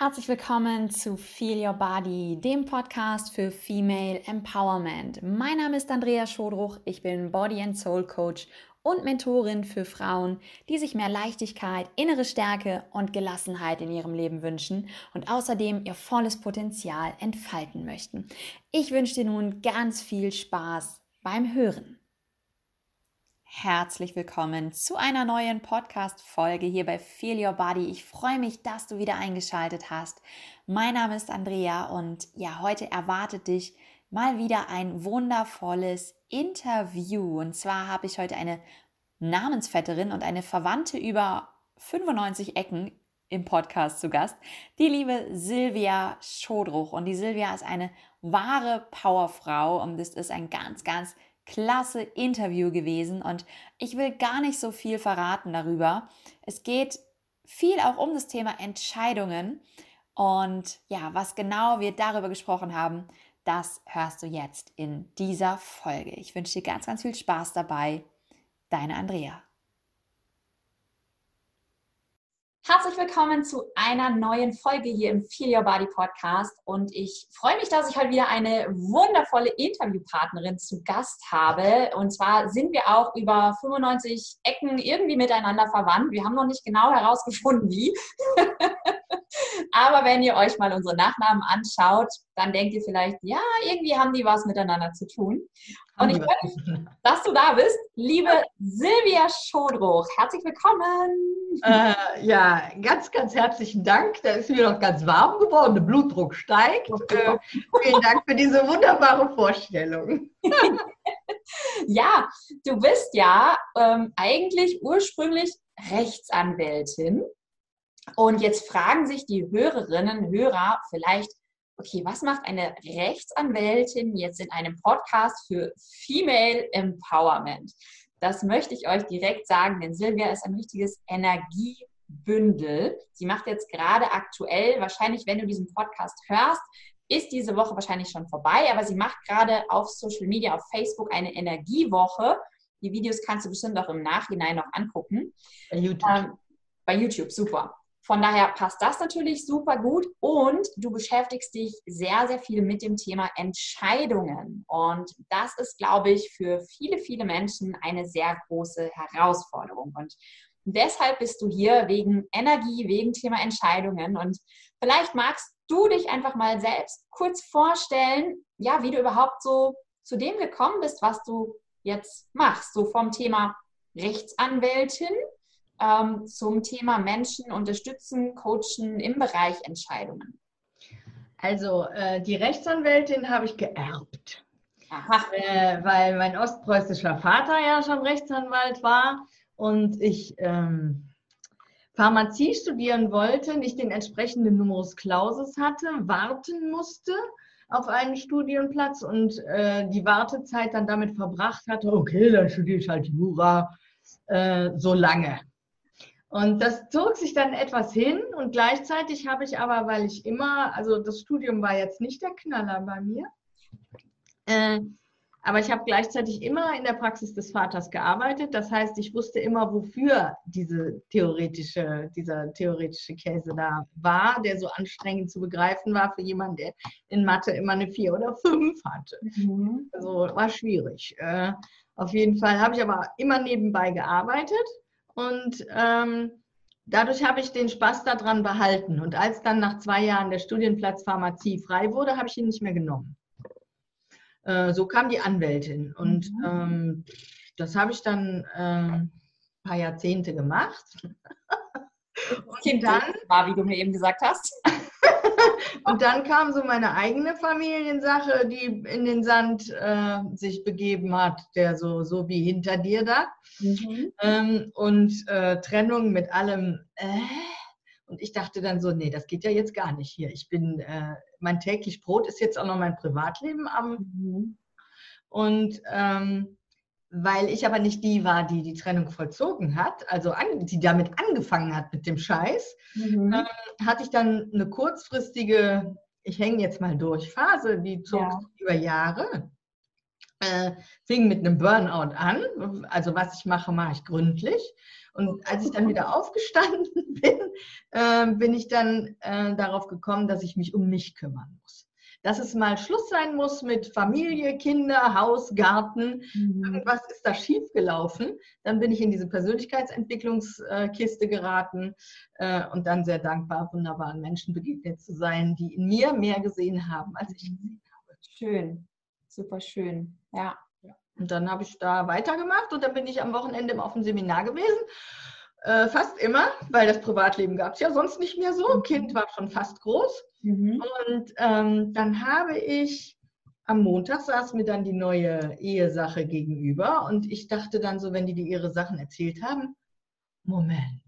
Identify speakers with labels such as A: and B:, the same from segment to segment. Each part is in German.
A: Herzlich willkommen zu Feel Your Body, dem Podcast für Female Empowerment. Mein Name ist Andrea Schodruch, ich bin Body and Soul Coach und Mentorin für Frauen, die sich mehr Leichtigkeit, innere Stärke und Gelassenheit in ihrem Leben wünschen und außerdem ihr volles Potenzial entfalten möchten. Ich wünsche dir nun ganz viel Spaß beim Hören. Herzlich willkommen zu einer neuen Podcast-Folge hier bei Feel Your Body. Ich freue mich, dass du wieder eingeschaltet hast. Mein Name ist Andrea und ja, heute erwartet dich mal wieder ein wundervolles Interview. Und zwar habe ich heute eine Namensvetterin und eine Verwandte über 95 Ecken im Podcast zu Gast, die liebe Silvia Schodruch. Und die Silvia ist eine wahre Powerfrau und es ist ein ganz, ganz klasse Interview gewesen und ich will gar nicht so viel verraten darüber. Es geht viel auch um das Thema Entscheidungen und ja, was genau wir darüber gesprochen haben, das hörst du jetzt in dieser Folge. Ich wünsche dir ganz, ganz viel Spaß dabei. Deine Andrea. Herzlich willkommen zu einer neuen Folge hier im Feel Your Body Podcast. Und ich freue mich, dass ich heute wieder eine wundervolle Interviewpartnerin zu Gast habe. Und zwar sind wir auch über 95 Ecken irgendwie miteinander verwandt. Wir haben noch nicht genau herausgefunden, wie. Aber wenn ihr euch mal unsere Nachnamen anschaut, dann denkt ihr vielleicht, ja, irgendwie haben die was miteinander zu tun. Und ich freue mich, dass du da bist, liebe Silvia Schodruch. Herzlich willkommen.
B: Äh, ja, ganz, ganz herzlichen Dank. Da ist mir noch ganz warm geworden, der Blutdruck steigt. Äh, vielen Dank für diese wunderbare Vorstellung.
A: ja, du bist ja ähm, eigentlich ursprünglich Rechtsanwältin. Und jetzt fragen sich die Hörerinnen und Hörer vielleicht, okay, was macht eine Rechtsanwältin jetzt in einem Podcast für Female Empowerment? Das möchte ich euch direkt sagen, denn Silvia ist ein richtiges Energiebündel. Sie macht jetzt gerade aktuell, wahrscheinlich, wenn du diesen Podcast hörst, ist diese Woche wahrscheinlich schon vorbei, aber sie macht gerade auf Social Media, auf Facebook eine Energiewoche. Die Videos kannst du bestimmt auch im Nachhinein noch angucken.
B: Bei YouTube. Ähm,
A: bei YouTube, super. Von daher passt das natürlich super gut und du beschäftigst dich sehr, sehr viel mit dem Thema Entscheidungen. Und das ist, glaube ich, für viele, viele Menschen eine sehr große Herausforderung. Und deshalb bist du hier wegen Energie, wegen Thema Entscheidungen. Und vielleicht magst du dich einfach mal selbst kurz vorstellen, ja, wie du überhaupt so zu dem gekommen bist, was du jetzt machst. So vom Thema Rechtsanwältin ähm, zum Thema Menschen unterstützen, coachen im Bereich Entscheidungen?
B: Also äh, die Rechtsanwältin habe ich geerbt. Äh, weil mein ostpreußischer Vater ja schon Rechtsanwalt war und ich ähm, Pharmazie studieren wollte, nicht den entsprechenden Numerus Clausus hatte, warten musste auf einen Studienplatz und äh, die Wartezeit dann damit verbracht hatte, okay, dann studiere ich halt Jura äh, so lange. Und das zog sich dann etwas hin und gleichzeitig habe ich aber, weil ich immer, also das Studium war jetzt nicht der Knaller bei mir, äh, aber ich habe gleichzeitig immer in der Praxis des Vaters gearbeitet. Das heißt, ich wusste immer, wofür diese theoretische, dieser theoretische Käse da war, der so anstrengend zu begreifen war für jemanden, der in Mathe immer eine 4 oder 5 hatte. Mhm. Also war schwierig. Äh, auf jeden Fall habe ich aber immer nebenbei gearbeitet und ähm, dadurch habe ich den Spaß daran behalten. Und als dann nach zwei Jahren der Studienplatz Pharmazie frei wurde, habe ich ihn nicht mehr genommen. Äh, so kam die Anwältin. Und mhm. ähm, das habe ich dann äh, ein paar Jahrzehnte gemacht.
A: Und dann war, wie du mir eben gesagt hast.
B: Und dann kam so meine eigene Familiensache, die in den Sand äh, sich begeben hat, der so, so wie hinter dir da. Mhm. Ähm, und äh, Trennung mit allem. Äh, und ich dachte dann so, nee, das geht ja jetzt gar nicht hier. Ich bin, äh, mein täglich Brot ist jetzt auch noch mein Privatleben am. Mhm. Und ähm, weil ich aber nicht die war, die die Trennung vollzogen hat, also an, die damit angefangen hat mit dem Scheiß, mhm. ähm, hatte ich dann eine kurzfristige, ich hänge jetzt mal durch, Phase, die zog ja. über Jahre. Äh, fing mit einem Burnout an. Also was ich mache, mache ich gründlich. Und als ich dann wieder aufgestanden bin, äh, bin ich dann äh, darauf gekommen, dass ich mich um mich kümmern muss dass es mal Schluss sein muss mit Familie, Kinder, Haus, Garten. Mhm. Irgendwas ist da schiefgelaufen. Dann bin ich in diese Persönlichkeitsentwicklungskiste geraten äh, und dann sehr dankbar, wunderbaren Menschen begegnet zu sein, die in mir mehr gesehen haben, als ich gesehen habe.
A: Schön, super schön, ja.
B: Und dann habe ich da weitergemacht und dann bin ich am Wochenende auf dem Seminar gewesen. Äh, fast immer, weil das Privatleben gab es ja sonst nicht mehr so. Mhm. Kind war schon fast groß. Mhm. Und ähm, dann habe ich am Montag saß mir dann die neue Ehesache gegenüber und ich dachte dann so, wenn die, die ihre Sachen erzählt haben, Moment,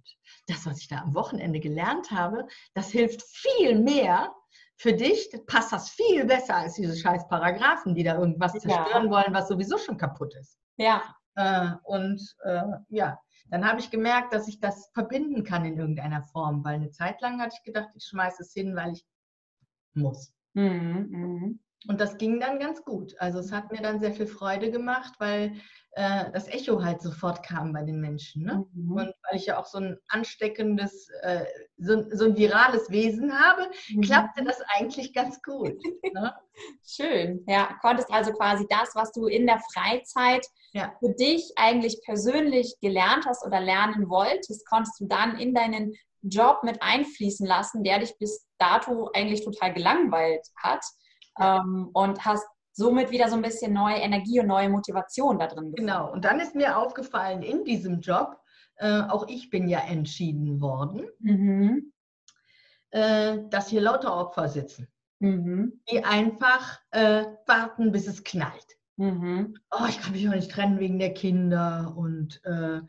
B: das, was ich da am Wochenende gelernt habe, das hilft viel mehr für dich, passt das viel besser als diese scheiß Paragraphen, die da irgendwas zerstören ja. wollen, was sowieso schon kaputt ist.
A: Ja.
B: Äh, und äh, ja, dann habe ich gemerkt, dass ich das verbinden kann in irgendeiner Form, weil eine Zeit lang hatte ich gedacht, ich schmeiße es hin, weil ich muss. Mhm, mhm. Und das ging dann ganz gut. Also es hat mir dann sehr viel Freude gemacht, weil äh, das Echo halt sofort kam bei den Menschen. Ne? Mhm. Und weil ich ja auch so ein ansteckendes, äh, so, so, ein virales Wesen habe, mhm. klappte das eigentlich ganz gut.
A: Ne? Schön. Ja, konntest also quasi das, was du in der Freizeit ja. für dich eigentlich persönlich gelernt hast oder lernen wolltest, konntest du dann in deinen Job mit einfließen lassen, der dich bis dato eigentlich total gelangweilt hat ähm, und hast somit wieder so ein bisschen neue Energie und neue Motivation da drin
B: gefunden. Genau, und dann ist mir aufgefallen, in diesem Job, äh, auch ich bin ja entschieden worden, mhm. äh, dass hier lauter Opfer sitzen, mhm. die einfach äh, warten, bis es knallt. Mhm. Oh, ich kann mich auch nicht trennen wegen der Kinder und äh,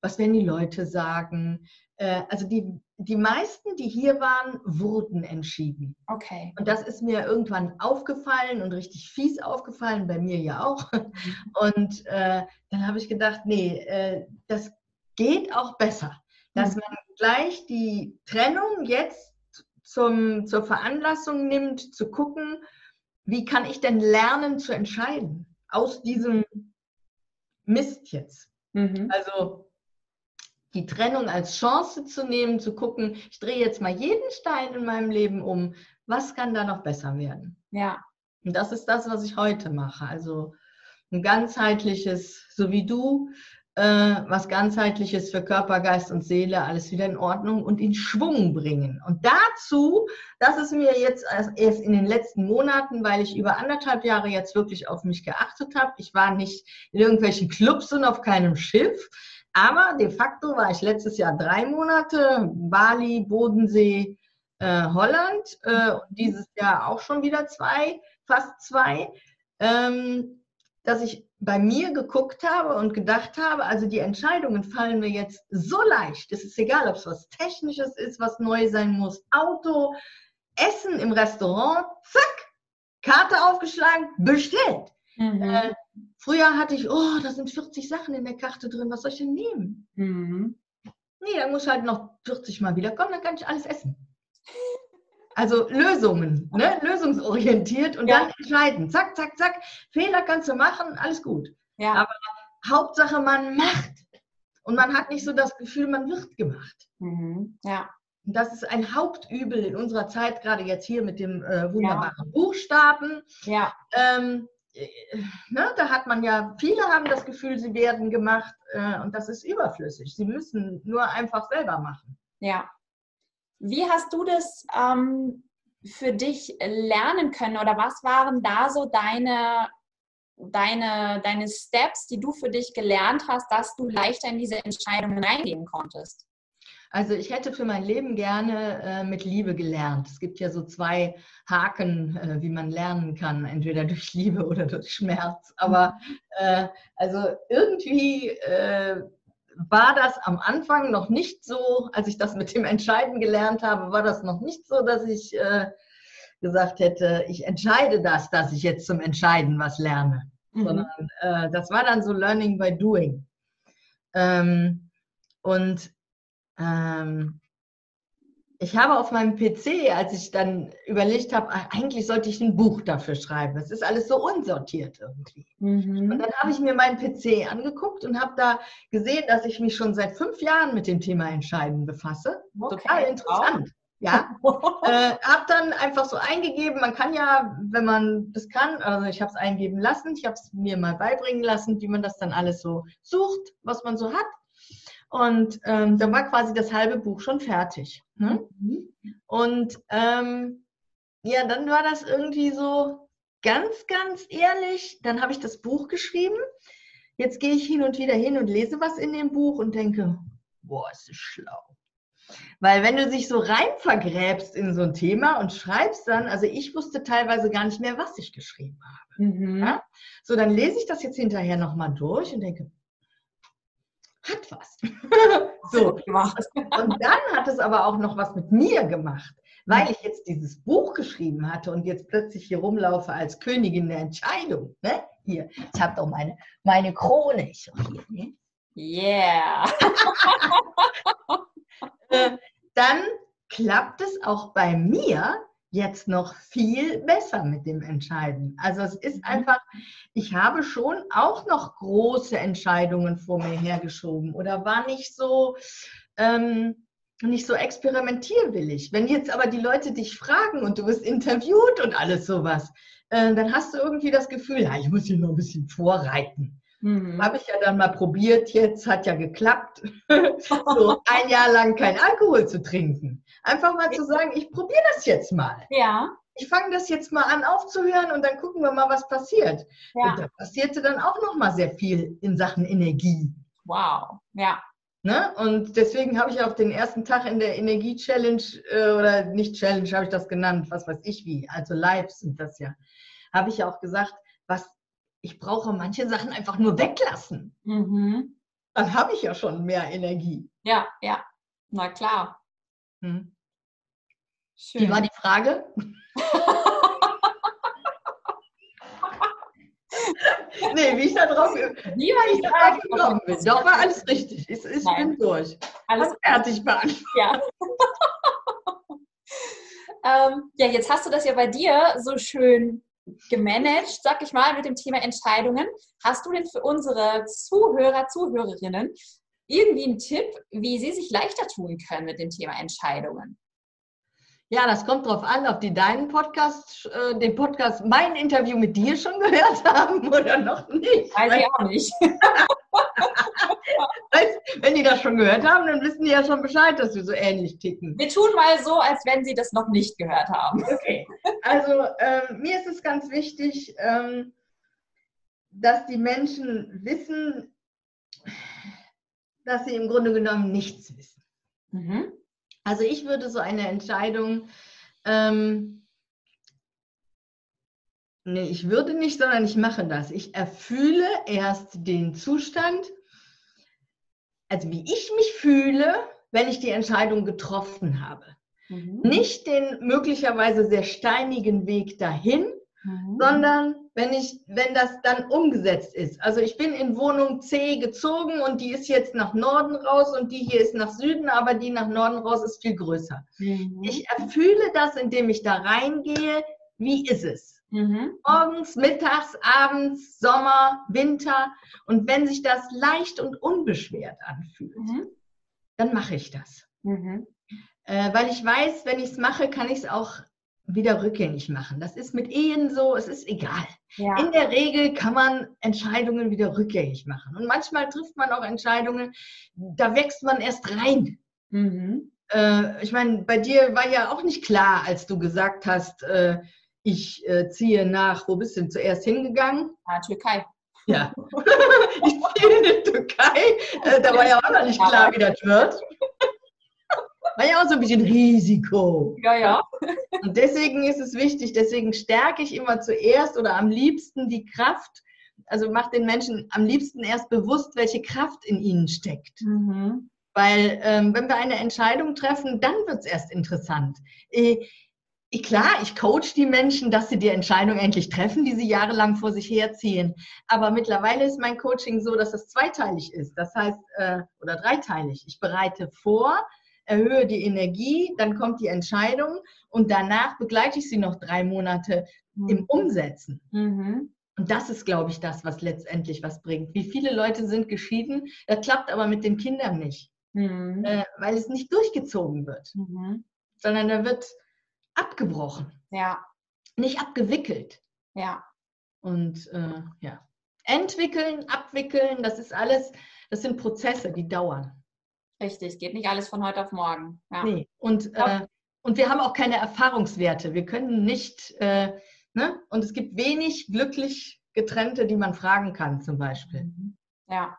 B: was werden die Leute sagen? Äh, also die, die meisten, die hier waren, wurden entschieden.
A: Okay.
B: Und das ist mir irgendwann aufgefallen und richtig fies aufgefallen, bei mir ja auch. Mhm. Und äh, dann habe ich gedacht, nee, äh, das geht auch besser, dass mhm. man gleich die Trennung jetzt zum, zur Veranlassung nimmt, zu gucken, wie kann ich denn lernen zu entscheiden aus diesem Mist jetzt. Mhm. Also die Trennung als Chance zu nehmen, zu gucken, ich drehe jetzt mal jeden Stein in meinem Leben um, was kann da noch besser werden?
A: Ja.
B: Und das ist das, was ich heute mache. Also ein ganzheitliches, so wie du, äh, was ganzheitliches für Körper, Geist und Seele, alles wieder in Ordnung und in Schwung bringen. Und dazu, das ist mir jetzt erst in den letzten Monaten, weil ich über anderthalb Jahre jetzt wirklich auf mich geachtet habe. Ich war nicht in irgendwelchen Clubs und auf keinem Schiff aber de facto war ich letztes Jahr drei Monate, Bali, Bodensee, äh, Holland, äh, dieses Jahr auch schon wieder zwei, fast zwei, ähm, dass ich bei mir geguckt habe und gedacht habe, also die Entscheidungen fallen mir jetzt so leicht. Es ist egal, ob es was Technisches ist, was neu sein muss, Auto, Essen im Restaurant, zack, Karte aufgeschlagen, bestellt. Mhm. Äh, früher hatte ich, oh, da sind 40 Sachen in der Karte drin, was soll ich denn nehmen? Mhm. Nee, dann muss halt noch 40 Mal wiederkommen, dann kann ich alles essen. Also Lösungen, ne? lösungsorientiert und ja. dann entscheiden. Zack, zack, zack. Fehler kannst du machen, alles gut. Ja. Aber Hauptsache, man macht. Und man hat nicht so das Gefühl, man wird gemacht.
A: Mhm. Ja.
B: Und das ist ein Hauptübel in unserer Zeit, gerade jetzt hier mit dem äh, wunderbaren ja. Buchstaben.
A: Ja.
B: Ähm, äh, ne, da hat man ja, viele haben das Gefühl, sie werden gemacht äh, und das ist überflüssig. Sie müssen nur einfach selber machen.
A: Ja. Wie hast du das ähm, für dich lernen können oder was waren da so deine, deine, deine Steps, die du für dich gelernt hast, dass du leichter in diese Entscheidungen reingehen konntest?
B: Also ich hätte für mein Leben gerne äh, mit Liebe gelernt. Es gibt ja so zwei Haken, äh, wie man lernen kann, entweder durch Liebe oder durch Schmerz. Aber äh, also irgendwie äh, war das am Anfang noch nicht so, als ich das mit dem Entscheiden gelernt habe, war das noch nicht so, dass ich äh, gesagt hätte, ich entscheide das, dass ich jetzt zum Entscheiden was lerne. Mhm. Sondern äh, das war dann so Learning by Doing. Ähm, und ähm, ich habe auf meinem PC, als ich dann überlegt habe, ah, eigentlich sollte ich ein Buch dafür schreiben. Es ist alles so unsortiert irgendwie. Mhm. Und dann habe ich mir meinen PC angeguckt und habe da gesehen, dass ich mich schon seit fünf Jahren mit dem Thema Entscheiden befasse. Okay. Total interessant. Wow. Ja, äh, habe dann einfach so eingegeben. Man kann ja, wenn man das kann, also ich habe es eingeben lassen, ich habe es mir mal beibringen lassen, wie man das dann alles so sucht, was man so hat. Und ähm, dann war quasi das halbe Buch schon fertig. Ne? Mhm. Und ähm, ja, dann war das irgendwie so ganz, ganz ehrlich. Dann habe ich das Buch geschrieben. Jetzt gehe ich hin und wieder hin und lese was in dem Buch und denke, boah, ist das schlau. Weil wenn du dich so rein vergräbst in so ein Thema und schreibst dann, also ich wusste teilweise gar nicht mehr, was ich geschrieben habe. Mhm. Ja? So, dann lese ich das jetzt hinterher nochmal durch und denke, hat was. so. Und dann hat es aber auch noch was mit mir gemacht, weil ich jetzt dieses Buch geschrieben hatte und jetzt plötzlich hier rumlaufe als Königin der Entscheidung. Ne? Hier, ich habe doch meine, meine Krone. Ich hier, ne?
A: Yeah.
B: Äh, dann klappt es auch bei mir jetzt noch viel besser mit dem Entscheiden. Also es ist mhm. einfach, ich habe schon auch noch große Entscheidungen vor mir hergeschoben oder war nicht so, ähm, nicht so experimentierwillig. Wenn jetzt aber die Leute dich fragen und du wirst interviewt und alles sowas, äh, dann hast du irgendwie das Gefühl, ja, ich muss hier noch ein bisschen vorreiten. Mhm. Habe ich ja dann mal probiert, jetzt hat ja geklappt, so ein Jahr lang kein Alkohol zu trinken. Einfach mal zu sagen, ich probiere das jetzt mal.
A: Ja.
B: Ich fange das jetzt mal an aufzuhören und dann gucken wir mal, was passiert. Ja. Und da passierte dann auch noch mal sehr viel in Sachen Energie.
A: Wow, ja.
B: Ne? Und deswegen habe ich auch den ersten Tag in der Energie-Challenge äh, oder nicht Challenge, habe ich das genannt, was weiß ich wie, also Lives sind das ja, habe ich ja auch gesagt, was ich brauche manche Sachen einfach nur weglassen. Mhm. Dann habe ich ja schon mehr Energie.
A: Ja, ja, na klar. Hm.
B: Schön. Wie war die Frage? nee, wie ich da drauf, wie war ich da drauf gekommen bin. Doch, war alles richtig. Ich, ich bin durch. Alles fertig beantwortet.
A: Ja. ähm, ja, jetzt hast du das ja bei dir so schön gemanagt, sag ich mal, mit dem Thema Entscheidungen. Hast du denn für unsere Zuhörer, Zuhörerinnen irgendwie einen Tipp, wie sie sich leichter tun können mit dem Thema Entscheidungen?
B: Ja, das kommt drauf an, ob die deinen Podcast, äh, den Podcast, mein Interview mit dir schon gehört haben oder noch nicht.
A: Weiß ich auch nicht.
B: wenn die das schon gehört haben, dann wissen die ja schon Bescheid, dass wir so ähnlich ticken.
A: Wir tun mal so, als wenn sie das noch nicht gehört haben.
B: Okay. Also ähm, mir ist es ganz wichtig, ähm, dass die Menschen wissen, dass sie im Grunde genommen nichts wissen. Mhm. Also ich würde so eine Entscheidung, ähm, nee, ich würde nicht, sondern ich mache das. Ich erfühle erst den Zustand, also wie ich mich fühle, wenn ich die Entscheidung getroffen habe. Mhm. Nicht den möglicherweise sehr steinigen Weg dahin, mhm. sondern wenn ich, wenn das dann umgesetzt ist. Also ich bin in Wohnung C gezogen und die ist jetzt nach Norden raus und die hier ist nach Süden, aber die nach Norden raus ist viel größer. Mhm. Ich erfühle das, indem ich da reingehe. Wie ist es? Mhm. Morgens, mittags, abends, Sommer, Winter. Und wenn sich das leicht und unbeschwert anfühlt, mhm. dann mache ich das. Mhm. Äh, weil ich weiß, wenn ich es mache, kann ich es auch wieder rückgängig machen. Das ist mit Ehen so, es ist egal. Ja. In der Regel kann man Entscheidungen wieder rückgängig machen. Und manchmal trifft man auch Entscheidungen, da wächst man erst rein. Mhm. Äh, ich meine, bei dir war ja auch nicht klar, als du gesagt hast, äh, ich äh, ziehe nach, wo bist du denn zuerst hingegangen?
A: Ja, Türkei.
B: Ja, ich ziehe in die Türkei. Äh, da war ja auch noch nicht klar, wie das wird. War ja auch so ein bisschen Risiko.
A: Ja, ja.
B: Und deswegen ist es wichtig, deswegen stärke ich immer zuerst oder am liebsten die Kraft, also macht den Menschen am liebsten erst bewusst, welche Kraft in ihnen steckt. Mhm. Weil ähm, wenn wir eine Entscheidung treffen, dann wird es erst interessant. Äh, klar, ich coach die Menschen, dass sie die Entscheidung endlich treffen, die sie jahrelang vor sich herziehen. Aber mittlerweile ist mein Coaching so, dass es zweiteilig ist. Das heißt, äh, oder dreiteilig. Ich bereite vor, erhöhe die Energie, dann kommt die Entscheidung und danach begleite ich sie noch drei Monate mhm. im Umsetzen. Mhm. Und das ist, glaube ich, das, was letztendlich was bringt. Wie viele Leute sind geschieden, das klappt aber mit den Kindern nicht, mhm. äh, weil es nicht durchgezogen wird, mhm. sondern da wird abgebrochen.
A: Ja.
B: Nicht abgewickelt.
A: Ja.
B: Und äh, ja. Entwickeln, abwickeln, das ist alles, das sind Prozesse, die dauern.
A: Richtig, geht nicht alles von heute auf morgen.
B: Ja. Nee. Und, äh, und wir haben auch keine Erfahrungswerte. Wir können nicht, äh, ne? und es gibt wenig glücklich getrennte, die man fragen kann, zum Beispiel. Mhm.
A: Ja.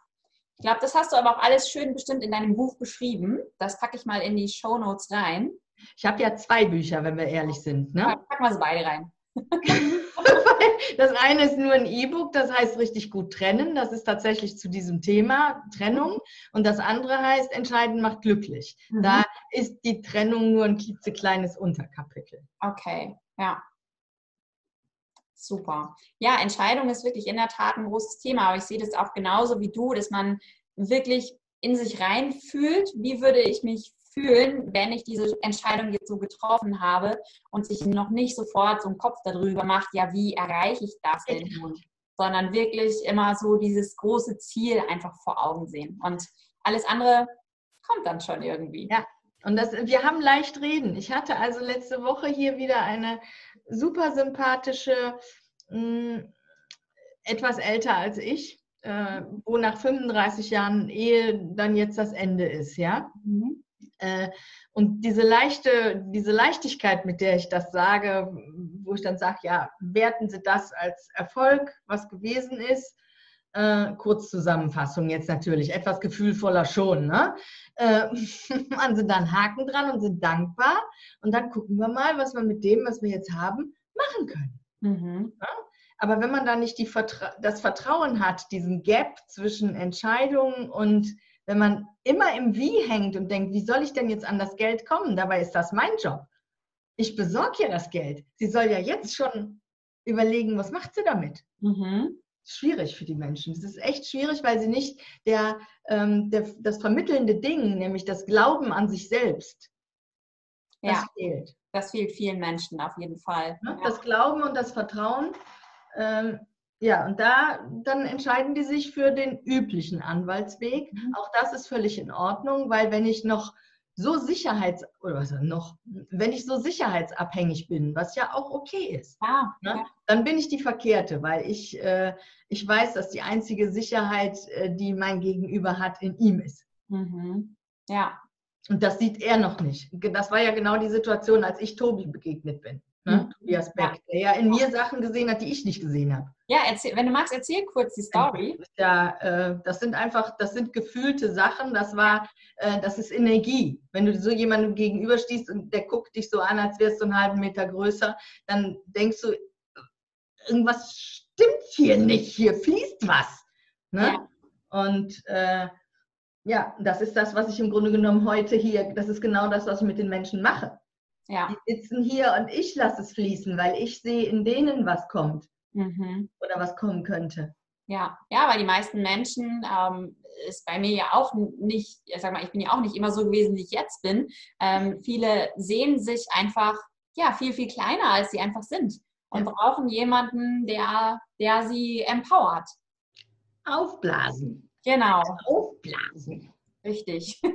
A: Ich glaube, das hast du aber auch alles schön bestimmt in deinem Buch beschrieben. Das packe ich mal in die Show Notes rein.
B: Ich habe ja zwei Bücher, wenn wir ehrlich sind. Ne?
A: Packen wir sie beide rein.
B: das eine ist nur ein E-Book, das heißt richtig gut trennen. Das ist tatsächlich zu diesem Thema Trennung. Und das andere heißt Entscheiden macht glücklich. Mhm. Da ist die Trennung nur ein klitzekleines Unterkapitel.
A: Okay, ja. Super. Ja, Entscheidung ist wirklich in der Tat ein großes Thema, aber ich sehe das auch genauso wie du, dass man wirklich in sich reinfühlt, wie würde ich mich fühlen, wenn ich diese Entscheidung jetzt so getroffen habe und sich noch nicht sofort so einen Kopf darüber macht, ja, wie erreiche ich das denn nun? Sondern wirklich immer so dieses große Ziel einfach vor Augen sehen. Und alles andere kommt dann schon irgendwie.
B: Ja, und das, wir haben leicht reden. Ich hatte also letzte Woche hier wieder eine super sympathische, mh, hm, etwas älter als ich, äh, wo nach 35 Jahren Ehe dann jetzt das Ende ist, ja. Mhm. Äh, und diese leichte, diese Leichtigkeit, mit der ich das sage, wo ich dann sage, ja, werten Sie das als Erfolg, was gewesen ist. Äh, Kurzzusammenfassung jetzt natürlich, etwas gefühlvoller schon. Ne? Äh, machen Sie dann Haken dran und sind dankbar. Und dann gucken wir mal, was wir mit dem, was wir jetzt haben, machen können. Mhm. Ja? Aber wenn man da nicht die Vertra das Vertrauen hat, diesen Gap zwischen Entscheidungen und wenn man immer im Wie hängt und denkt, wie soll ich denn jetzt an das Geld kommen? Dabei ist das mein Job. Ich besorge ihr das Geld. Sie soll ja jetzt schon überlegen, was macht sie damit? Mhm. Schwierig für die Menschen. Es ist echt schwierig, weil sie nicht der, ähm, der, das vermittelnde Ding, nämlich das Glauben an sich selbst,
A: das ja, fehlt. Das fehlt vielen Menschen auf jeden Fall.
B: Ne? Das Glauben und das Vertrauen ähm, ja, und da dann entscheiden die sich für den üblichen Anwaltsweg. Mhm. Auch das ist völlig in Ordnung, weil wenn ich noch so sicherheits oder was noch, wenn ich so sicherheitsabhängig bin, was ja auch okay ist,
A: ja, ne, ja.
B: dann bin ich die Verkehrte, weil ich, äh, ich weiß, dass die einzige Sicherheit, äh, die mein Gegenüber hat, in ihm ist.
A: Mhm. Ja.
B: Und das sieht er noch nicht. Das war ja genau die Situation, als ich Tobi begegnet bin. Ne? Tobias Beck, ja. der ja in mir Sachen gesehen hat, die ich nicht gesehen habe.
A: Ja, erzähl, wenn du magst, erzähl kurz die Story.
B: Ja, äh, das sind einfach, das sind gefühlte Sachen, das war, äh, das ist Energie. Wenn du so jemandem gegenüberstehst und der guckt dich so an, als wärst du einen halben Meter größer, dann denkst du, irgendwas stimmt hier nicht, hier fließt was. Ne? Ja. Und äh, ja, das ist das, was ich im Grunde genommen heute hier, das ist genau das, was ich mit den Menschen mache. Ja. Die sitzen hier und ich lasse es fließen, weil ich sehe in denen, was kommt mhm. oder was kommen könnte.
A: Ja, ja, weil die meisten Menschen ähm, ist bei mir ja auch nicht, ich sag mal, ich bin ja auch nicht immer so gewesen, wie ich jetzt bin. Ähm, viele sehen sich einfach ja viel, viel kleiner, als sie einfach sind und ja. brauchen jemanden, der, der sie empowert.
B: Aufblasen.
A: Genau.
B: Aufblasen.
A: Richtig.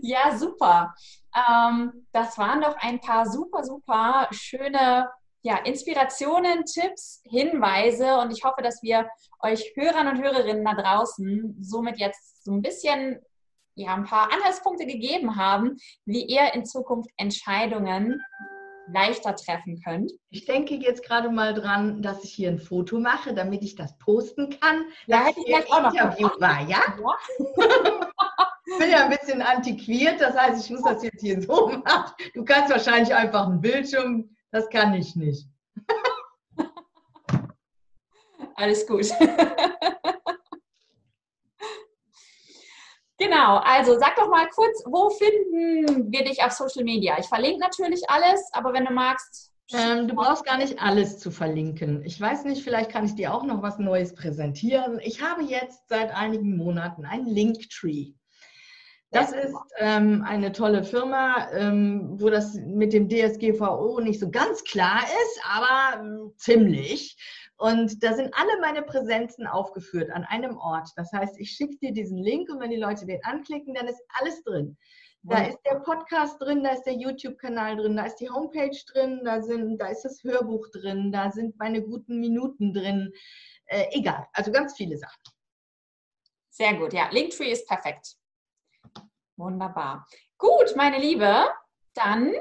A: Ja, super. Ähm, das waren doch ein paar super, super schöne ja, Inspirationen, Tipps, Hinweise und ich hoffe, dass wir euch Hörern und Hörerinnen da draußen somit jetzt so ein bisschen ja, ein paar Anhaltspunkte gegeben haben, wie ihr in Zukunft Entscheidungen leichter treffen könnt.
B: Ich denke jetzt gerade mal dran, dass ich hier ein Foto mache, damit ich das posten kann.
A: Ja, hätte ich gleich auch noch
B: Interview war, ja? ja. Ich bin ja ein bisschen antiquiert, das heißt, ich muss das jetzt hier so machen. Du kannst wahrscheinlich einfach einen Bildschirm, das kann ich nicht.
A: Alles gut. Genau, also sag doch mal kurz, wo finden wir dich auf Social Media? Ich verlinke natürlich alles, aber wenn du magst.
B: Ähm, du brauchst gar nicht alles zu verlinken. Ich weiß nicht, vielleicht kann ich dir auch noch was Neues präsentieren. Ich habe jetzt seit einigen Monaten einen Linktree. Das ist ähm, eine tolle Firma, ähm, wo das mit dem DSGVO nicht so ganz klar ist, aber äh, ziemlich. Und da sind alle meine Präsenzen aufgeführt an einem Ort. Das heißt, ich schicke dir diesen Link und wenn die Leute den anklicken, dann ist alles drin. Da ist der Podcast drin, da ist der YouTube-Kanal drin, da ist die Homepage drin, da, sind, da ist das Hörbuch drin, da sind meine guten Minuten drin. Äh, egal, also ganz viele Sachen.
A: Sehr gut, ja. Linktree ist perfekt. Wunderbar. Gut, meine Liebe, dann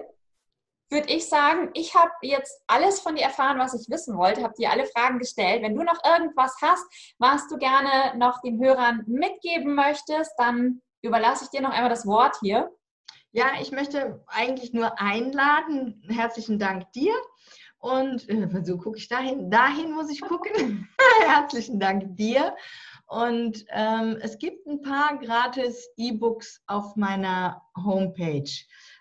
A: würde ich sagen, ich habe jetzt alles von dir erfahren, was ich wissen wollte, habe dir alle Fragen gestellt. Wenn du noch irgendwas hast, was du gerne noch den Hörern mitgeben möchtest, dann überlasse ich dir noch einmal das Wort hier.
B: Ja, ich möchte eigentlich nur einladen. Herzlichen Dank dir. Und äh, so gucke ich dahin. Dahin muss ich gucken. Herzlichen Dank dir. Und ähm, es gibt ein paar gratis E-Books auf meiner Homepage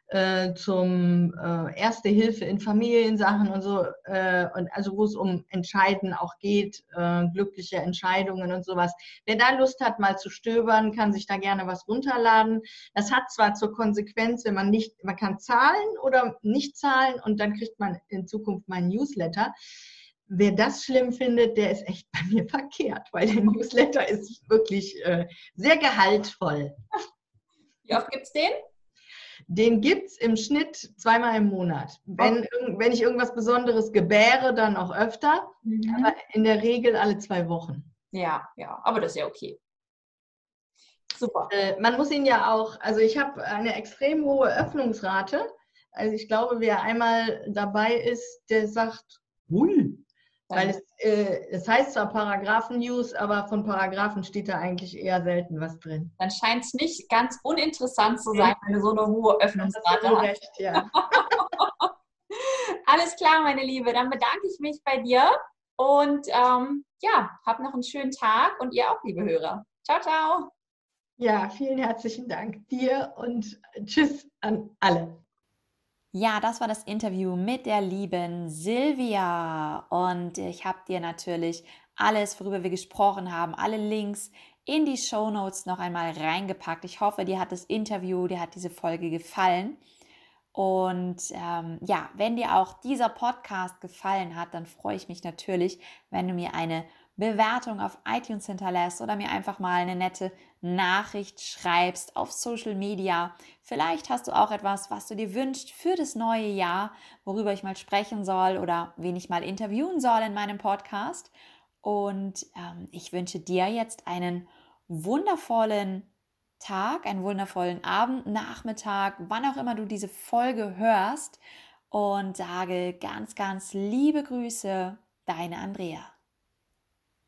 B: äh, zum äh, Erste Hilfe in Familiensachen und so. Äh, und also wo es um Entscheiden auch geht, äh, glückliche Entscheidungen und sowas. Wer da Lust hat, mal zu stöbern, kann sich da gerne was runterladen. Das hat zwar zur Konsequenz, wenn man nicht, man kann zahlen oder nicht zahlen und dann kriegt man in Zukunft meinen Newsletter wer das schlimm findet, der ist echt bei mir verkehrt, weil der Newsletter ist wirklich äh, sehr gehaltvoll.
A: Wie oft gibt es den?
B: Den gibt es im Schnitt zweimal im Monat. Wenn, wenn ich irgendwas Besonderes gebäre, dann auch öfter, mhm. aber in der Regel alle zwei Wochen.
A: Ja, ja, aber das ist ja okay.
B: Super. Äh, man muss ihn ja auch, also ich habe eine extrem hohe Öffnungsrate. Also ich glaube, wer einmal dabei ist, der sagt, hui, weil es, äh, es heißt zwar Paragraphen-News, aber von Paragraphen steht da eigentlich eher selten was drin.
A: Dann scheint es nicht ganz uninteressant zu sein, wenn du so eine hohe Öffnungsrate hast. Recht, ja. Alles klar, meine Liebe. Dann bedanke ich mich bei dir und ähm, ja, hab noch einen schönen Tag und ihr auch, liebe Hörer. Ciao, ciao.
B: Ja, vielen herzlichen Dank dir und tschüss an alle.
A: Ja, das war das Interview mit der lieben Silvia. Und ich habe dir natürlich alles, worüber wir gesprochen haben, alle Links in die Show Notes noch einmal reingepackt. Ich hoffe, dir hat das Interview, dir hat diese Folge gefallen. Und ähm, ja, wenn dir auch dieser Podcast gefallen hat, dann freue ich mich natürlich, wenn du mir eine Bewertung auf iTunes hinterlässt oder mir einfach mal eine nette Nachricht schreibst auf Social Media. Vielleicht hast du auch etwas, was du dir wünschst für das neue Jahr, worüber ich mal sprechen soll oder wen ich mal interviewen soll in meinem Podcast. Und ähm, ich wünsche dir jetzt einen wundervollen Tag, einen wundervollen Abend, Nachmittag, wann auch immer du diese Folge hörst und sage ganz, ganz liebe Grüße, deine Andrea.